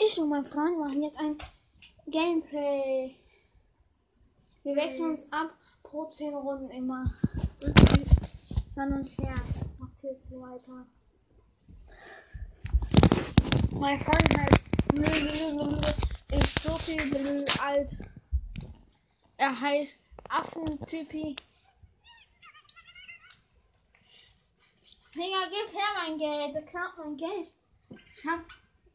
Ich und mein Freund machen jetzt ein Gameplay. Wir wechseln uns ab pro 10 Runden immer. Dann uns her. Macht jetzt so weiter. Mein Freund heißt ist so viel alt. Er heißt Affentypi. Digga, gib her mein Geld. Der klaut mein Geld. Ich hab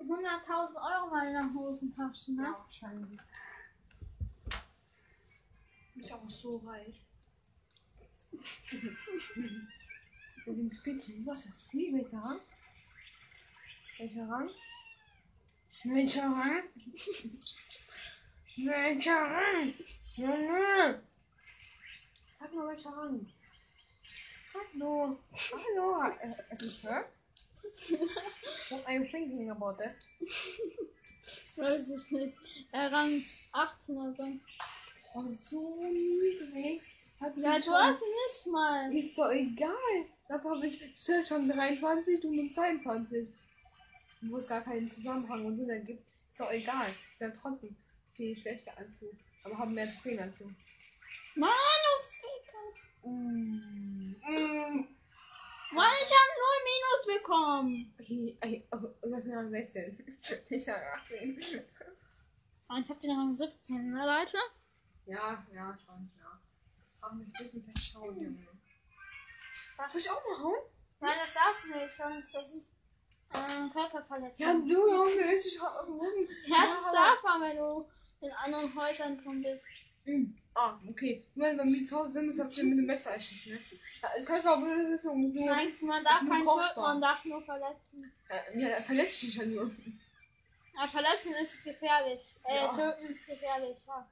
100.000 Euro mal in der Hosentasche, ne? Ja, wahrscheinlich. Ist auch so reich. Mit dem Spielchen, was ist das? Welcher Rang? Welcher Rang? Welcher Rang? welcher Rang? Junge! Sag mal, welcher Rang? Hallo! Hallo! Äh, äh, ich hör? What you thinking about that? Weiß ich nicht. Er Rang 18 oder so. Oh, so niedrig. Hab Ja, du hast nicht mal. Ist doch egal. Dafür habe ich schon 23, du nur 22. Wo es gar keinen Zusammenhang und Sinn ergibt. Ist doch egal. Ich bin trotzdem viel schlechter als du. Aber haben mehr Trophäen als du. Mann, du Ficker. Mm. Mm. Mann, ich habe nur Minus bekommen. Hey, hey, oh, das sind Rang 16. Ich habe 18. Ah, Ich hab den Rang 17, ne, Leute? Ja, ja, schon, ja. Haben wir ein bisschen verschaut, Junge. Soll ich auch mal hauen? Nein, das darfst du nicht, das ist äh, Körperverletzung. Ja, du haust mir richtig hart rum. Ja, das darf man, wenn du in anderen Häusern drin bist. Mhm. Ah, okay. Wenn wir bei mir zu Hause sind, habt ihr mit dem Messer erschießen, ne? Ja, es kann auch blöde Sitzung. Nur, Nein, man darf keinen töten, man darf nur verletzen. ja, er verletzt dich ja nur. Aber verletzen ist gefährlich. Äh, Ja. töten ist gefährlich, ja.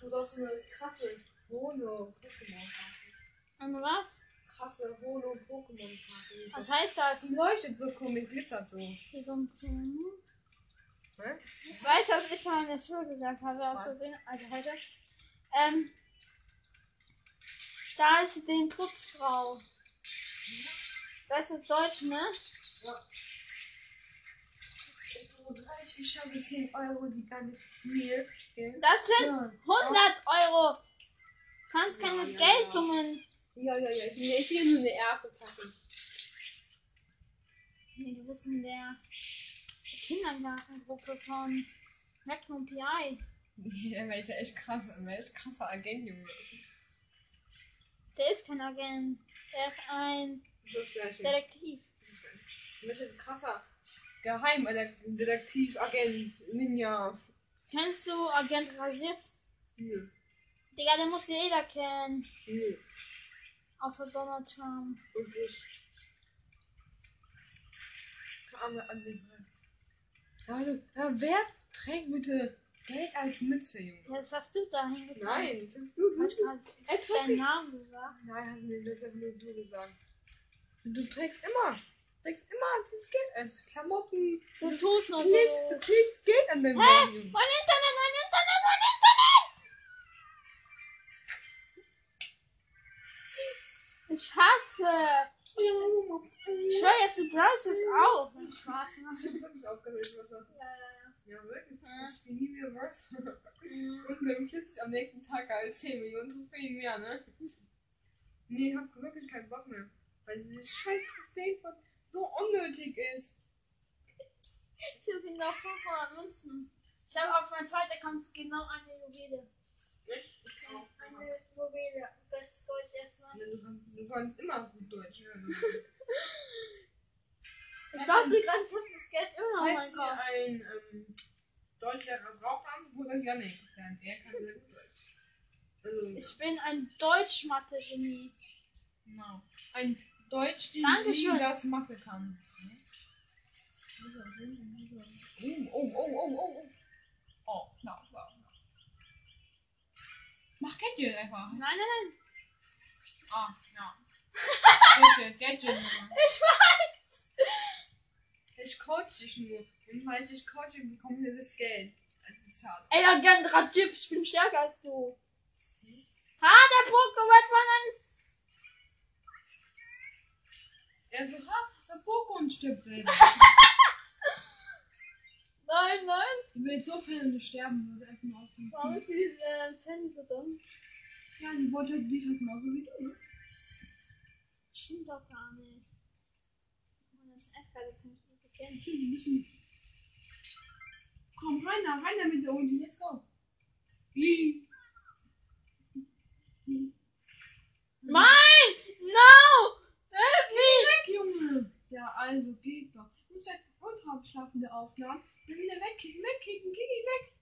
Du hast so eine krasse Holo-Pokémon-Karte. Und was? Krasse Holo-Pokémon-Karte. Was heißt das? Die leuchtet so komisch, glitzert so. Wie so ein Hm. Ich weiß, dass ich mal in der Schule gesagt habe, aus? Versehen, also heute. Ähm, da ist die Putzfrau. Das ist Deutsch, ne? 30, ich habe 10 Euro, die gar nicht mir. gell? Das sind Ja. 100 Euro. Kannst keine Ja, ja, Geldsummen. Ja, ja, ja. Ich bin, ja- ich bin ja nur in der ersten Klasse. Nee, du bist in der Kindergartengruppe von Magnum PI. Ja, ja echt krass. Wäre echt krasser Agent, Junge. Der ist kein Agent. Er ist ein Das ist. Detektiv. Welcher krasser Geheimdetektiv, Agent, Ninja. Kennst du Agent Rajiv? Nö. Digga, den muss jeder kennen. Nö. Außer Donald Trump. Und ich. Arme an den Also, ja, wer trägt bitte Geld als Mütze, Junge? Das hast du da hingetan. Nein, das ist du. Hast du. du deinen. Namen gesagt? Nein, hast du das hast nur du gesagt. Du trägst immer. Trägst immer das Geld als Klamotten. Du tust nur so. du klebst Geld an deinem Hä? Mein Internet, mein Internet, mein Internet! Ich hasse. Ich schwör jetzt, du brauchst es auch. Spaß, Ich hab wirklich aufgeregt, was das Ja, ja, Ja, wirklich. Ja. Ich spiele nie wieder was. Und dann plötzlich am nächsten Tag als 10 Millionen Trophäen mehr, ne? Nee, ich hab wirklich keinen Bock mehr. Weil dieses scheiß Trophäen so unnötig ist. Ich hab ihn doch 500 Münzen. Ich habe auf meinem zweiten Account genau eine Juwele. Eine Juwele. Bestes Deutsch jetzt noch. Du kannst, du kannst immer gut Deutsch hören. Ich dachte gerade, ich hab das Geld immer noch Falls ihr Kopf. einen ähm, Deutschlehrer braucht, haben, euch Janik. Denn er kann sehr gut Deutsch. Also, Ich bin ein Deutsch-Mathe-Genie. genau. Ein Deutsch, die Dankeschön. das Mathe kann. Oh, oh, oh, oh, oh, oh. Oh, klar, klar, klar. Mach Gadget einfach. Nein, nein, nein. Ah, ja. Gadget, Gadget. Junge. Ich weiß. Ich coach dich nur. Falls ich coache, bekommt ihr das Geld als Bezahlung. Ey, Agent Rajiv, ich bin stärker als du. Ha, der Pokémon von Er so, ha, der Pokémon stirbt selber. Nein, nein. Ich will jetzt so viel und sterben. Warum ist die äh, Zähne so dumm? Ja, die wollte halt nicht halt genauso wie du, ne? Stimmt doch gar nicht. Mann, das ist echt geil, das kann ich nicht erkennen. Finde, die müssen. Komm, rein da, rein da mit der Ulti, let's go. Wie? Nein! No! Help me! Weg, Junge! Ja, also geht doch. Du musst halt ultra abschlafende aufladen. Dann wieder wegkicken, wegkicken, kick ihn weg.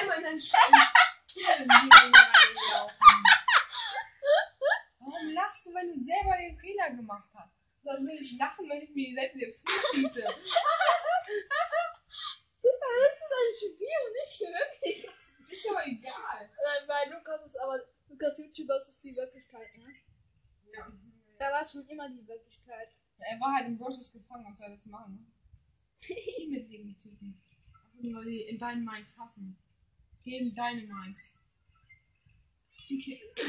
Einmal in deinen Schatten. Warum lachst du, wenn du selber den Fehler gemacht hast? Dann will ich lachen, wenn ich mir selbst in den Fuß schieße. Das ist ein Spiel und nicht wirklich. Ist aber egal. Nein, bei Lukas ist aber, Lukas YouTuber ist die Wirklichkeit, ne? Ja. Da war es schon immer die Wirklichkeit. Er war halt im Versus gefangen, was soll er jetzt machen? Ne? Team mit dem Typen. Einfach nur, weil die in deinen Mikes hassen. Gegen deine Mikes. Okay.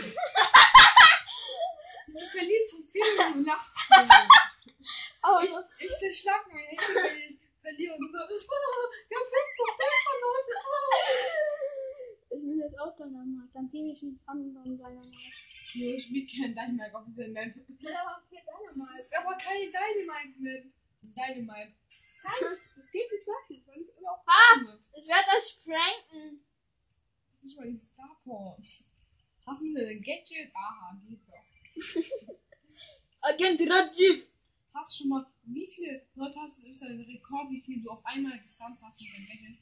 Du verlierst so viel und du lachst. so. Aber Ich, ich zerschlag mein Handy, weil ich verliere und so. Oh, ich hab fünf Prozent verloren. ich will jetzt auch Dynamite. Dann zieh ich mit anderen Dynamite. Nee, ich spiel kein Dynamite auf dieser Map. Ja, aber für Das Dynamite. ist aber keine Dynamite-Map. Dynamite. Das geht nicht wirklich, weil ich immer auf Ah! Dynamite. Ich werde euch pranken. Nicht mal die Starport. Hast du mir ein Gadget? Aha, geht doch. Agent Rajiv. Hast du schon mal, wie viele Leute hast du, ist dein Rekord, wie viel du auf einmal gestammt hast mit deinem Gadget?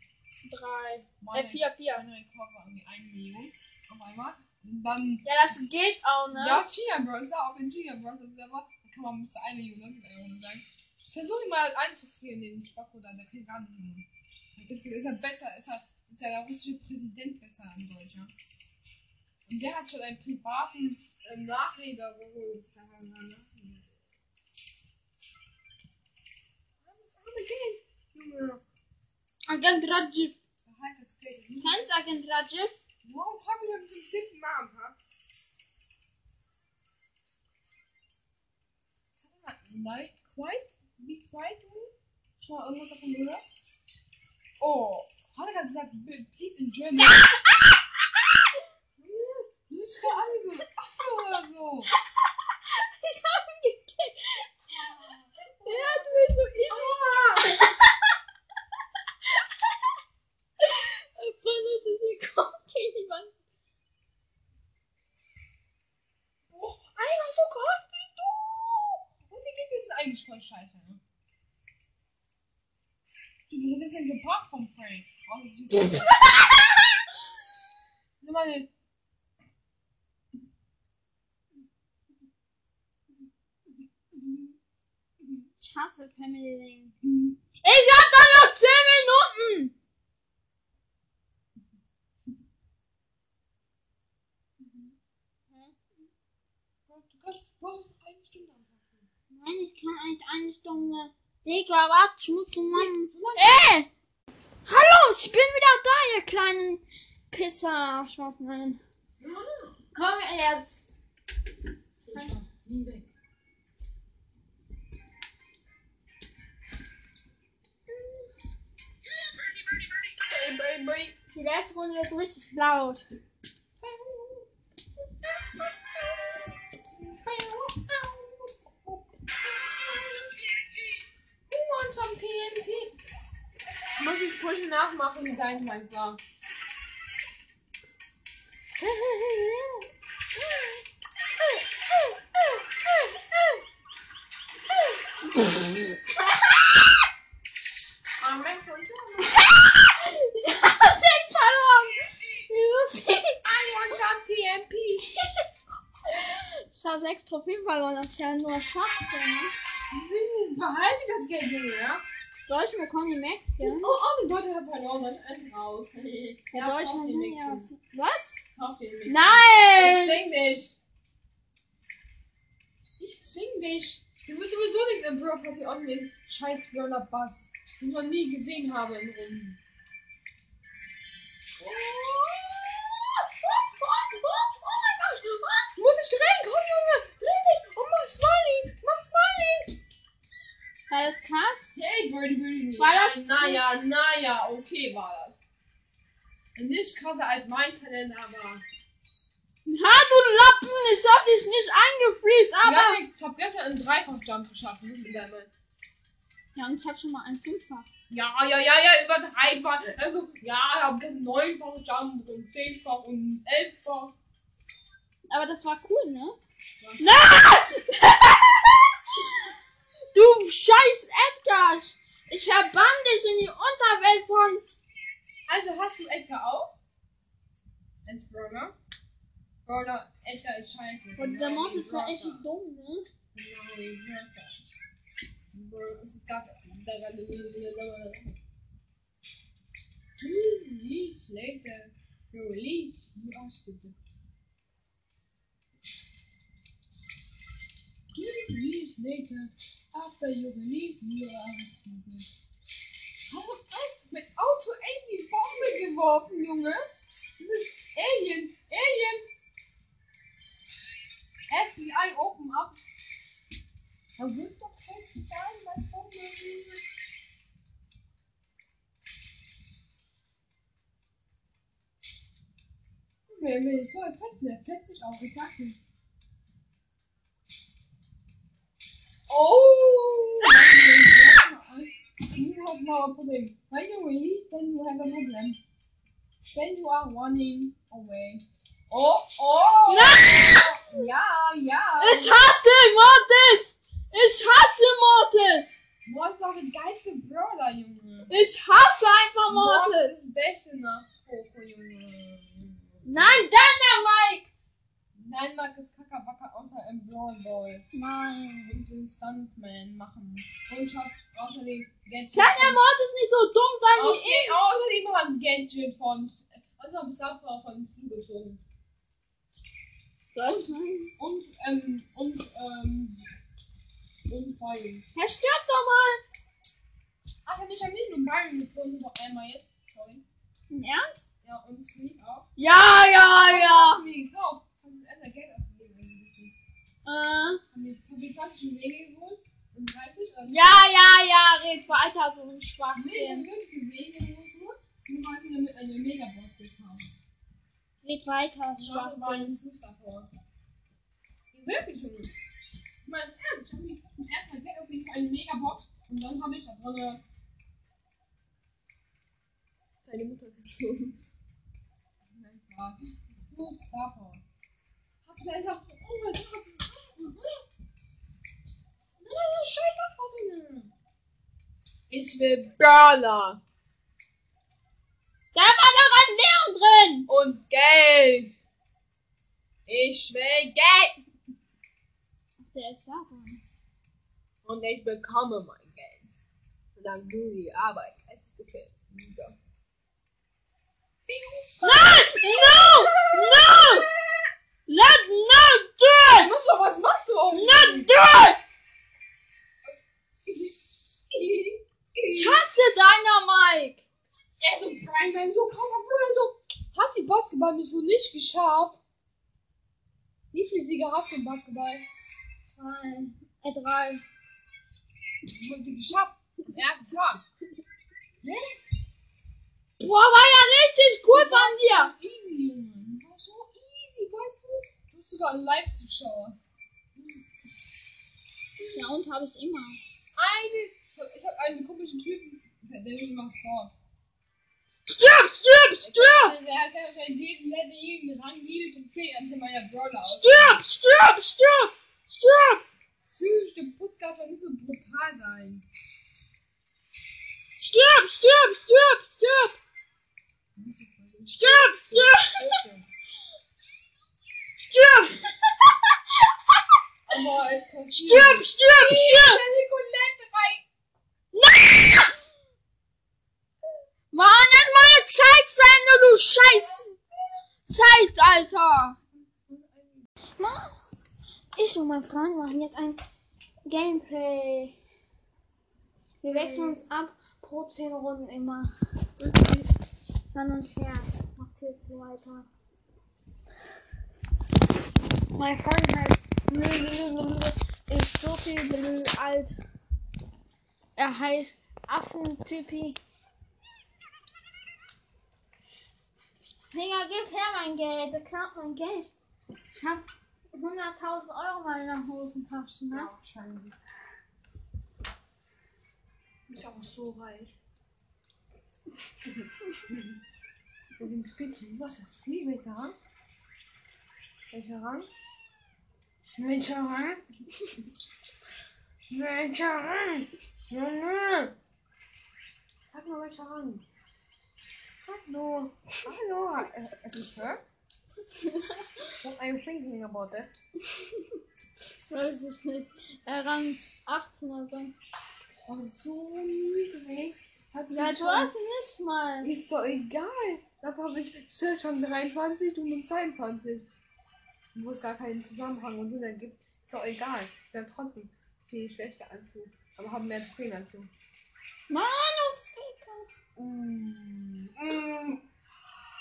Drei. Mein Äh, vier, vier. Mein Rekord war irgendwie eine Million auf einmal. Und dann, Ja, das geht auch, ne? ja, China Bros, da auf den China Bros, Server, da kann man bis zu eine Million Euro sagen. Versuch ihn mal einzufrieren, den Spacko da, der kann gar nicht mehr. Ist, ist er besser, ist er, ist ja der russische Präsident besser an Deutscher. Und der hat schon einen privaten äh, Nachleger geholt. Das kann man mal nachlesen. Was ist das Game? Junge, Agent Rajiv. Kennst Agent Rajiv? Warum hab ich doch nicht zum siebten am Tag? Night Quiet? Be Quiet? Schon mal irgendwas davon gehört? Oh, hat er gerade gesagt, "B- please in German? Du bist ja alle so ein Affe oder so. Ich hab ihn gekickt. Er hat mir so immer. Voll lustig, wie kommt Wand. Oh, einer so krass wie du. Und die Gegner sind eigentlich voll scheiße, ne? Du, hat das denn gebracht vom Frank? Sag mal, Ich hasse Family Link. Ich hab da noch 10 Minuten! du kannst, du hast eine Stunde am. Nein, ich kann eigentlich eine Stunde. Digga, warte, ich muss zu meinem. Ey! Ich bin wieder da, ihr kleinen Pisser. Spaß, nein. Komm jetzt. Die letzte Runde wird richtig laut. Who wants some TNT? Muss ich Pushen nachmachen mit deinem Meister. Mein Gott. Ich. Ich habe sechs Trophäen verloren, das ist ja nur Schwachsinn. Behalte das Geld, Junge, ja? Deutsch bekommen die Max, ja? Oh, oh, die Leute haben verloren, dann ist raus. Ja, Ja, kauf Deutschland den sind ja. Mix. Was? Kauf den Mix. Ich Nein! zwing dich. Ich zwing dich. Du wirst sowieso nicht im Brawl Pass auch den scheiß Brawler Bass, den ich noch nie gesehen habe in Runden. Du musst nicht drehen, komm Junge, dreh dich und mach Smiley War das krass? Hey, Birdie, Birdie. War das- Naja, naja, okay war das. Nicht krasser als mein Kalender, aber. Ha, du Lappen! Ich hab dich nicht eingefriest, aber. Ja, ich hab gestern einen Dreifach-Jump geschafft. Wieder mal. Ja, und ich hab schon mal einen Fünfer. Ja, ja, ja, ja, über dreifach. Also, ja, ich hab einen neunfach Jump und zehnfach und elffach. Aber das war cool, ne? Ja. Nein! du scheiß Edgar! Ich verbann dich in die Unterwelt von. Also, hast du Edgar auch? Als Brawler? Brawler, Edgar ist scheiße. Boah, dieser Mord ist war echt dumm, ne? Later, you release you are Two weeks later, after you release you are stupid. Warum einfach mit Auto in die Bombe geworfen, Junge? Das ist Alien, Alien. FBI open up. Da wird doch scheißegal, mein Bombe. Wer will voll fetzen? Der fetzt sich auch, ich sag nicht. Oh! You have now a problem. When you release, then you have a problem. Then you are running away. Oh, oh! Nein! Ja, ja! Ich hasse Mortis! Ich hasse Mortis! Mortis ist auch der geilste Brawler, Junge. Ich hasse einfach Mortis! ist das Beste nach Poco, Junge. Nein, Dynamite! Nein, mag es Kackerbacker außer im Brawl Ball. Nein. Und den Stuntman machen. Und schafft außerdem Gadget. Kann der Mortis nicht so dumm sein wie ich? Außerdem, hat ein Gadget von. Also hab ich Saftbau von zugezogen. Was? Und, ähm, und, ähm. Und Byron. Er stirbt doch mal! Ach, ich hab nicht nur Byron gezogen, noch einmal jetzt. Sorry. Im Ernst? Ja, und Squeak auch. Ja, ja, ja! mir gekauft? Hast du endlich Geld ausgegeben eigentlich? Äh, Haben wir zu viel 20 Wege geholt? Und 30? Oder ja, ja, ja, red weiter, so ein Nee, Schwachsinn. wir haben Wege geholt. Und wollten damit eine Megabox gekauft. Red weiter, Schwachsinn. Wirklich, Junge. Ich meine, ernst, ich habe mir zum ersten Mal Geld ausgegeben für eine Megabox. Und dann habe ich da drin deine Mutter gezogen. Nein, klar. Fuß davor. Hab ich einfach, oh mein Gott. Nein, scheiß Abfahrt, Ich will Brawler. Da war doch ein Leon drin! Und Geld. Ich will Geld. Der ist da dran. Und ich bekomme mein Geld. Solange du die Arbeit leistest, okay. Ja. Nein! No! No! Let no do it! Was, doch, was machst du auch? Not do it! Ich hasse Dynamite! Er so Prime, so krasser Prime, so. Hast die Basketball-Mission nicht geschafft? Wie viele Siege hast du im Basketball? Zwei. Äh, drei. Ich hab die geschafft. Am ersten Tag. Boah, war ja richtig cool von dir! Easy, Junge. Weißt du? Du bist sogar ein Live-Zuschauer. Ja, und habe ich immer. Eine. Ich hab einen komischen Typen, der mich macht dort. Stirb, stirb, stirb! Der hat ja wahrscheinlich jeden Level, jeden Rang, jede Trophäe an meiner Brawler aus. Stirb, stirb, stirb! Stirb! Psychisch, der Podcast soll nicht so brutal sein. Stirb, stirb, stirb, stirb! Stirb, stirb, stirb! Aber es passiert. Stirb, stirb, stirb! Nein! Mann, jetzt meine Zeit zu Ende, du Scheiß! Zeit, Alter! Mann, ich und mein Freund machen jetzt ein Gameplay. Wir wechseln uns ab pro 10 Runden immer. Dann uns her. Macht jetzt weiter. Mein Freund heißt ist so viel alt. Er heißt Affentypi. Digga, gib her mein Geld. Der klaut mein Geld. Ich hab 100.000 Euro mal in der Hosentasche, ne? Ja, wahrscheinlich. Du bist aber so reich. Und den Spielchen, was ist das? Wie, welcher Rang? Welcher Rang? Welcher Rang? Junge! Sag mal, Rang? Hallo. Hallo. Äh, äh? What are you thinking about that? Weiß ich nicht. Er Rang 18 oder so. Oh, so niedrig. Hat Ja, du hast nicht mal. Ist doch egal. Dafür habe ich schon 23, du nur 22. Wo es gar keinen Zusammenhang und Sinn ergibt. Ist doch egal. Ich wäre trotzdem viel schlechter als du. Aber haben mehr Trophäen als du. Mann. Mm.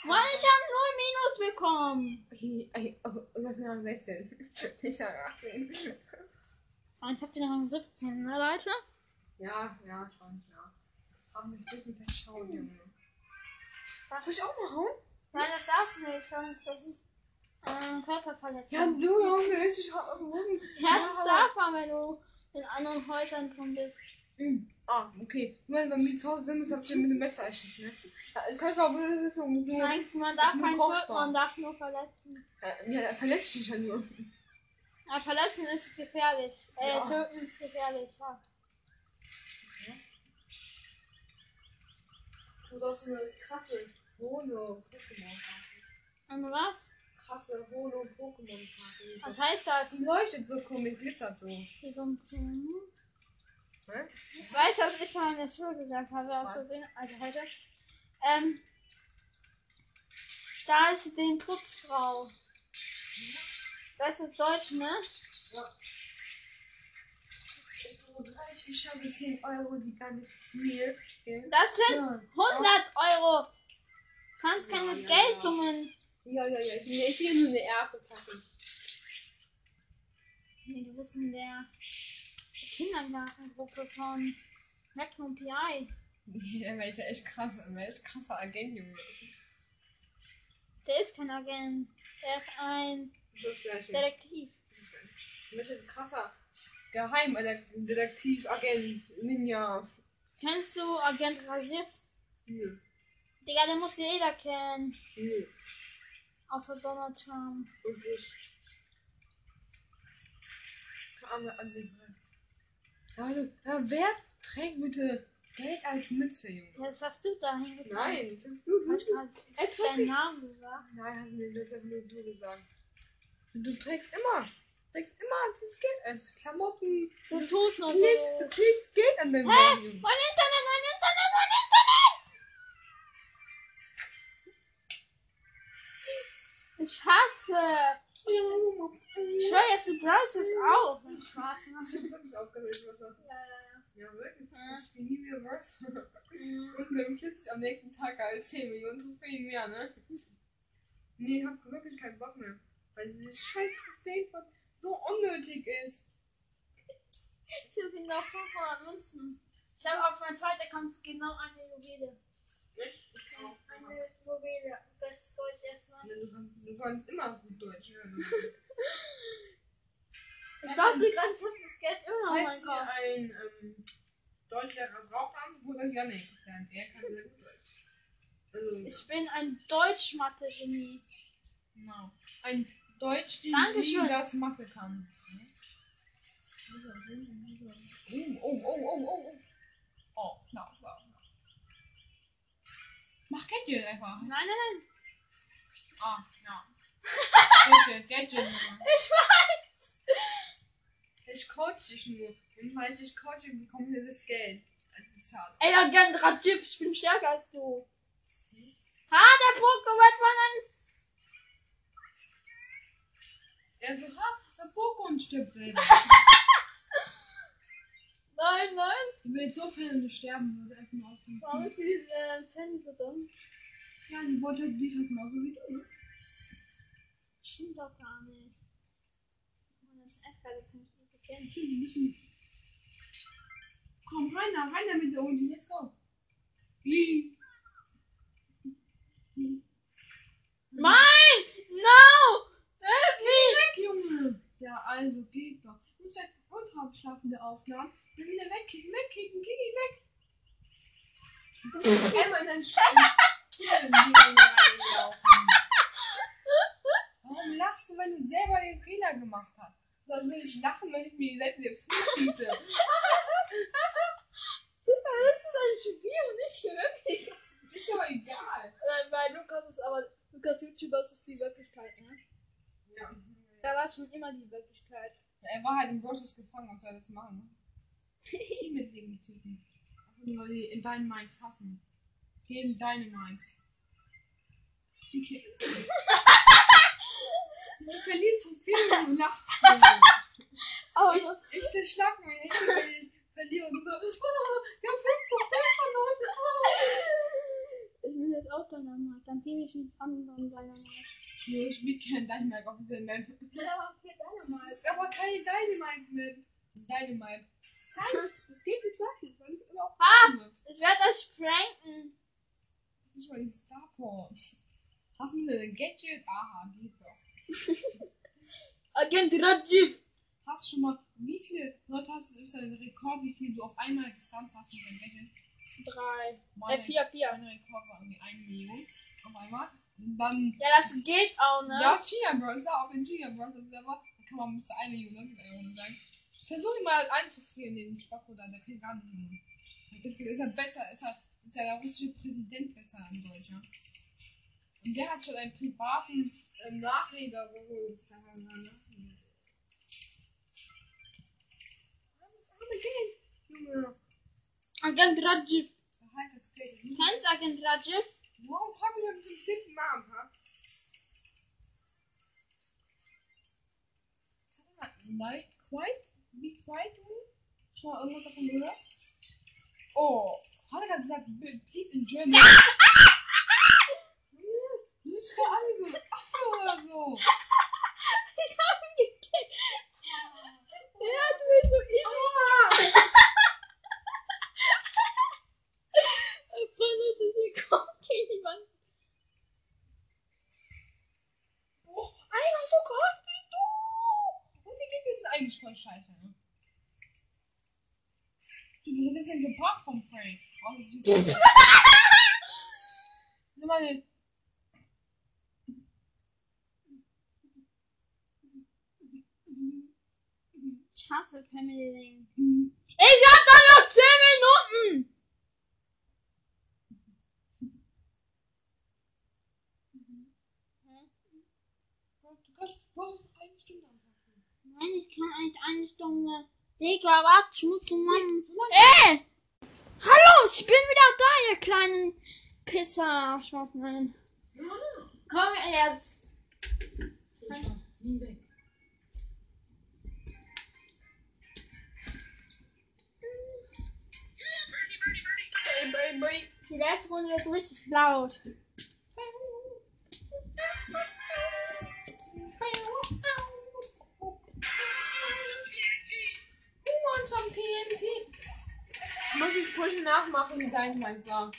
Mann, ich hab null Minus bekommen. Ey, oh, das ist Rang 16. Ich habe 18. Und ich hab den Rang 17, ne, Leute? Ja, ja, schon, ja. Aber mich ein bisschen verschauen, Junge. Soll ich auch mal hauen? Nein, das darfst du nicht, das ist äh, Körperverletzung. Ja, du, Junge, ich hau auf den Boden. Ja, das man, wenn du in anderen Häusern drin bist. Mm. Ah, okay. Weil bei mir zu Hause sind, das habt ihr mit dem Messer erschießen, ne? Ja, ich kann auch nur. Nein, man darf keinen töten, man darf nur verletzen. Ja, er verletzt dich ja nur. Aber verletzen ist gefährlich. Äh, Ja. töten ist gefährlich, ja. Du hast eine krasse Holo-Pokémon-Karte. Und was? Krasse Holo-Pokémon-Karte. Was heißt das? Die leuchtet so komisch, glitzert so. Wie so ein Punkt. Ne? Ich weiß, dass ich mal in der Schule gesagt habe, aus? Versehen, also heute. Ähm, da ist die Putzfrau. Das ist Deutsch, ne? So 30, ich habe 10 Euro, die gar nicht mir. Das sind Ja. 100 Euro. Kannst keine Ja, ja, Geldsummen. Ja, ja, ja. Ich bin, ja- ich bin ja nur in der ersten Klasse. Nee, du bist in der Kindergartengruppe von Magnum PI. Ja, weil ich ja echt krass, weil echt krasser Agent, Junge. Der ist kein Agent. Der ist ein Das ist das. Detektiv. Möchte ein krasser Geheimdetektiv, Agent, Ninja. Kennst du Agent Rajiv? Nö, Digga, den muss jeder kennen. nö, Außer Donald Trump. wirklich. Arme an den Mann. Also, ja, wer trägt bitte Geld als Mütze, Junge? Das hast du da hingetan. Nein, das ist du, Hast du. du halt Er trägt deinen. Namen gesagt? Nein, hast mir das ja nur du gesagt. Du trägst immer, trägst immer dieses Geld als Klamotten. Du tust nur Kleb, du so. klebst Geld an deinem Wagen, Junge. Mein Internet, mein Internet, Ich hasse. Ich schwör jetzt, du brauchst es auch. Spaß, Ich bin wirklich aufgeregt, was das Ja, ja, Ja, wirklich. Ja. Ich spiele nie wieder was. Mhm. Und dann plötzlich am nächsten Tag als 10 Millionen Trophäen mehr, ne? Nee, ich hab wirklich keinen Bock mehr. Weil dieses scheiß Trophäen so unnötig ist. Ich hab ihn noch 500 Münzen. Ich habe auf meinem zweiten Kampf genau eine Juwele. Eine Juwele. Bestes Deutsch erstmal. Du kannst, du kannst immer gut Deutsch. Ja. Ich dachte gerade, ich hab das Geld immer noch Falls ihr Kopf. einen ähm, Deutschlehrer braucht, haben, holt euch Janik. lernen. Er kann sehr gut Deutsch. Also, Ich bin ein Deutsch-Mathe-Genie. genau. Ein Deutsch, die wie das Mathe kann. Oh, oh, oh, oh, oh, oh. Oh, klar, Gadget einfach. Nein, nein, nein. Ah, ja. Gadget, Gadget. Nummer. Ich weiß. Ich coach dich nur. Und falls ich coache, bekomme ich das Geld als Bezahlung. Ey, Agent Radjiv, ich bin stärker als du. Ha, der Pokémon von ein... Er so, ha, der Pokémon stirbt selber. Nein, nein. Ich will jetzt so viel, wenn du sterben. Einfach mal auf den Warum ist die äh, Zähne so dumm? Ja, die wollte die ist halt genauso wie du, ne? Stimmt doch gar nicht. Das ist echt geil, das kann ich nicht erkennen. Die müssen. Komm rein, da, rein da mit der Ulti, let's go. Wie? Nein! No! Help me! Weg, Junge! Ja, also geht doch. Du musst halt Ultraschlafende aufladen. Dann wieder wegkicken, wegkicken, kick ihn weg. Einmal in deinen Schatten. Warum lachst du, wenn du selber den Fehler gemacht hast? Dann will ich lachen, wenn ich mir selbst in den Fuß schieße. Das ist ein Spiel und nicht wirklich. Ist doch egal. Nein, bei Lukas ist aber, Lukas YouTuber ist die Wirklichkeit, ne? Ja. Da war es schon immer die Wirklichkeit. Er war halt im Bosses gefangen, was soll er zu machen? Ne? Team mit dem Typen. Einfach nur, weil die in deinen Mikes hassen. Gegen. Die Ki- Du verlierst so viel und du lachst so. Aber Ich, ich zerschlag mein Handy, wenn ich verliere und so. Ja, fünf Prozent verloren. ich will jetzt auch Dynamite. Dann sehe ich einen anderen Dynamite. Nee, ich spiele kein Dynamite auf dieser Map. Ja, für aber keine Dynamite-Map. Dynamite. Das geht nicht gleich, weil es immer auf Ah! wird. Ich werde euch pranken. Das war die Starport. Hast du ein Gadget? Aha, geht doch. Agent Rajiv. Hast du schon mal, wie viele Leute hast du, ist dein Rekord, wie viel du auf einmal gestunt hast mit deinem Gadget? Drei. Mein, Äh, vier, vier. Mein Rekord war irgendwie eine Million auf einmal. Und dann, Ja, das geht auch, ne? ja, China Bros, da auf den China Bros Server, da kann man bis zu eine Million Euro sagen. Ich versuche ihn mal einzufrieren, den Spacko da, der kann gar nicht mehr. Das ist ja besser, ist ja, ist ja der russische Präsident besser in Deutschland. Und der hat schon einen privaten ähm, Nachreder geholt. Das arme Geld. Junge. Agent Rajiv. Geld. Kennst Agent Rajiv? Warum hab ich zum siebten Mal am Tag? Night Quiet? Be Quiet? Schon mal irgendwas davon gehört? Oh, hat er gerade gesagt, "B- please in German? Du bist gerade an wie so ein Affe oder so. Ich hab ihn gekillt. Er hat mir so easy Er brennt sich gekommen gegen die Wand. Oh, einer so krass wie du. Und die Gegner sind eigentlich voll scheiße, ne? Du, hat das denn gebracht vom Frank? Sag mal, Ich hasse Family Lane. Ich hab da noch 10 Minuten! du kannst, du hast eine Stunde anfangen. Nein, ich kann eigentlich eine Stunde. Digga, warte, ich muss. So lange. Ey! Ich bin wieder da, ihr kleinen Pisser. Spaß, nein. Komm jetzt. Die letzte Runde wird richtig laut. Zum TNT. Muss ich frisch nachmachen, wie dein Mann sagt.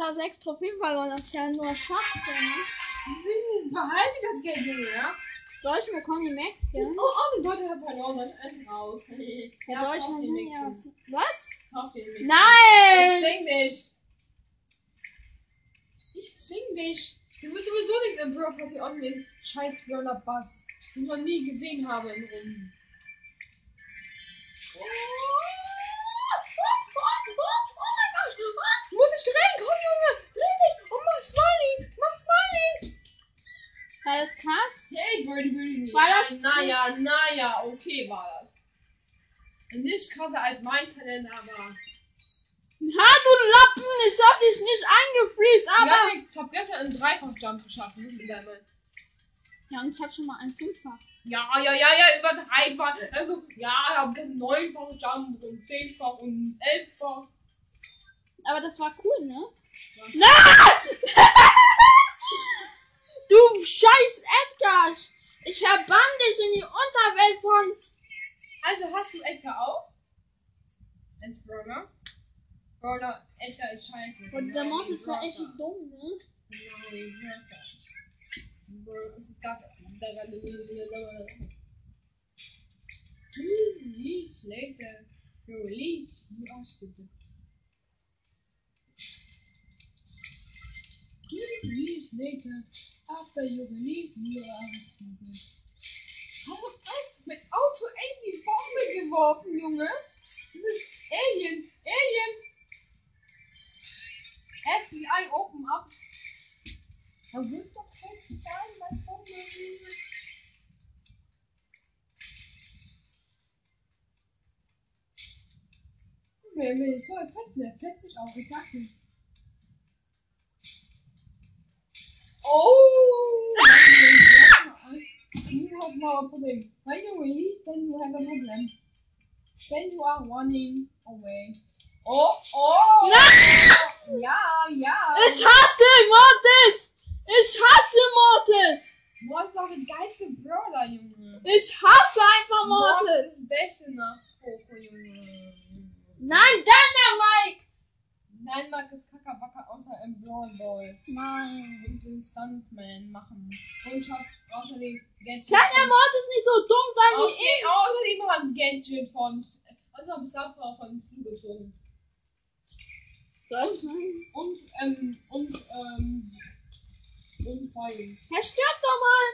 Habe sechs Trophäen verloren. Das ist ja nur Schwachsinn. ne? Behalte das Geld, ja? Deutsch bekommen die Max, ja? Oh, oh, die Leute haben verloren. Dann ist raus. Der Deutsch kauf hat den ja Mix. was. Kauf den. Ich Nein! zwing dich. Ich zwing dich. Du wirst sowieso nicht im Brawl Pass on den scheiß Brawler Bass. Den ich noch nie gesehen habe in Runden. Du musst dich drehen, komm Junge! Dreh dich und mach Smiley! Mach Smiley! War das krass? Hey, Birdie Birdie. War das- Naja, naja, okay war das. Nicht krasser als mein Talent, aber. Ha, du Lappen! Ich hab dich nicht eingefriest, aber. Ja, ich hab gestern einen Dreifach-Jump geschafft. Mit deinem Ja, und ich habe schon mal ein Fünffach. Ja, ja, ja, ja, übertreibbar. Also, ja, da habe ich neunfach Jump und zehnfach und elffach. Aber das war cool, ne? Ja. Nein! du scheiß Edgar! Ich verbann dich in die Unterwelt von. Also hast du Edgar auch? Als Brawler? Brawler, Edgar ist scheiße. Boah, dieser Mord ist Brawl echt dumm, ne? Release later. Release. You ask it. You release later. After you release, you ask it. Warum echt mit Auto echt die Bombe geworfen, Junge? Das ist Alien. Alien. FBI open up. Da wird doch echt geil, mein Bombe. Wer will voll fetzen? Der fetzt sich auch, ich sag nicht. Oh! You have now a problem. When you release, then you have a problem. Then you are running away. Oh, oh! Ja, ja! Ich hasse Mortis! Ich hasse Mortis! Boah, ist doch der geilste Brawler, Junge. Ich hasse einfach Boah, Mortis! das Beste nach Poco, Junge. Nein, Dynamite! Nein, mag es Kackerbacker außer im Brawl Ball. Nein. Und den Stuntman machen. Und schafft außerdem Gadget. Kann der Mortis nicht so dumm sein wie Okay, außerdem hat Gadget von. Also hab ich Safra von zugezogen. ich? Und, ähm, und, ähm. Und Byron. Er stirbt doch mal!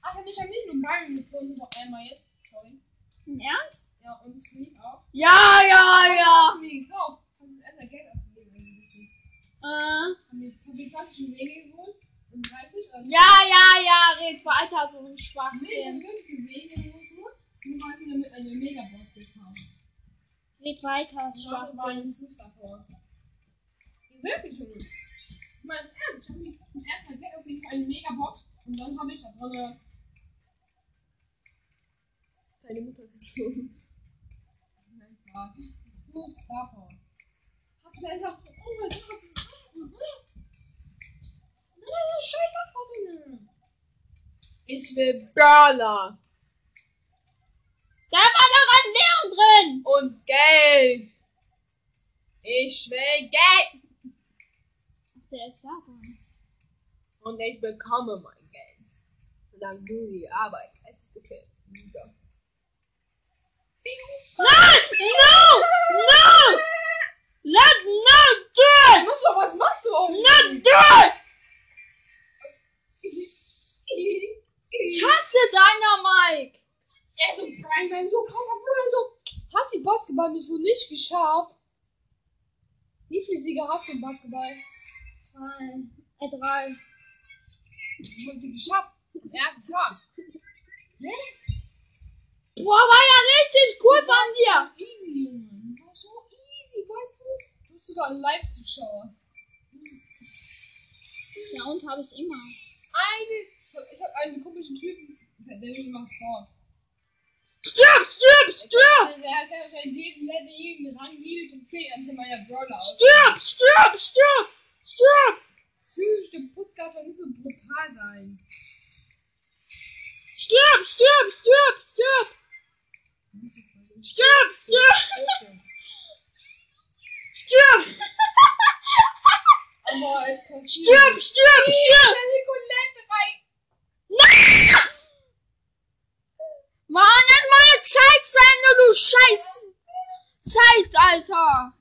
Ach, ich hab nicht nur Byron gezogen, noch einmal jetzt. Sorry. Im Ernst? Ja, und Squeak auch. Ja, ja, ja! Haben wir gekauft. Erstmal Geld ausgegeben eigentlich. Äh, Haben wir zu viel 20 Wege geholt? Und 30? Oder ja, ja, ja, red weiter, so ein Nee, das Schwachsinn. günstige Wege geholt. Und wollten damit eine Megabox gekauft. Red weiter, Schwachsinn. Davor. Wirklich, Junge. Ich meine, ernst, ich habe mir zum ersten Mal Geld ausgegeben für eine Megabox und dann habe ich da drin seine Mutter gezogen. Nein, war. Fuß davor. Hab gleich gesagt, oh mein Gott. Nein, scheiß Abfahrt, Ich will Brawler Da war doch ein Leon drin! und Geld. Ich will Geld. Der ist da drin. Und ich bekomme mein Geld. Solange du die Arbeit hättest, okay. Ja. Nein! No! No! Let not do it! Was, was machst du? Not do it! Ich hasse Dynamite! Er so Prime, so kann man Bruder, so. Hast die Basketball-Mission nicht geschafft? Wie viele Siege hast du im Basketball? Zwei, äh, drei. Ich hab die geschafft. Am ersten Tag. Boah, war ja richtig cool von dir! Easy, Junge. Weißt du? Du bist sogar ein Live-Zuschauer. Ja, und habe ich immer. Eine. Ich hab einen komischen Typen, der mich immer spawnt. Stirb, stirb, stirb! Der hat ja wahrscheinlich jeden Level, jeden Rang, jede Trophäe an meiner Brawler aus. Stirb, stirb, stirb, stirb! Psychisch, der Put darf doch nicht so brutal sein. Stirb, stirb, stirb, stirb! Stirb, stirb, stirb! Es passiert. Stirb, stirb, stirb! Mann, jetzt meine Zeit zu Ende, du Scheiß! Zeit, Alter!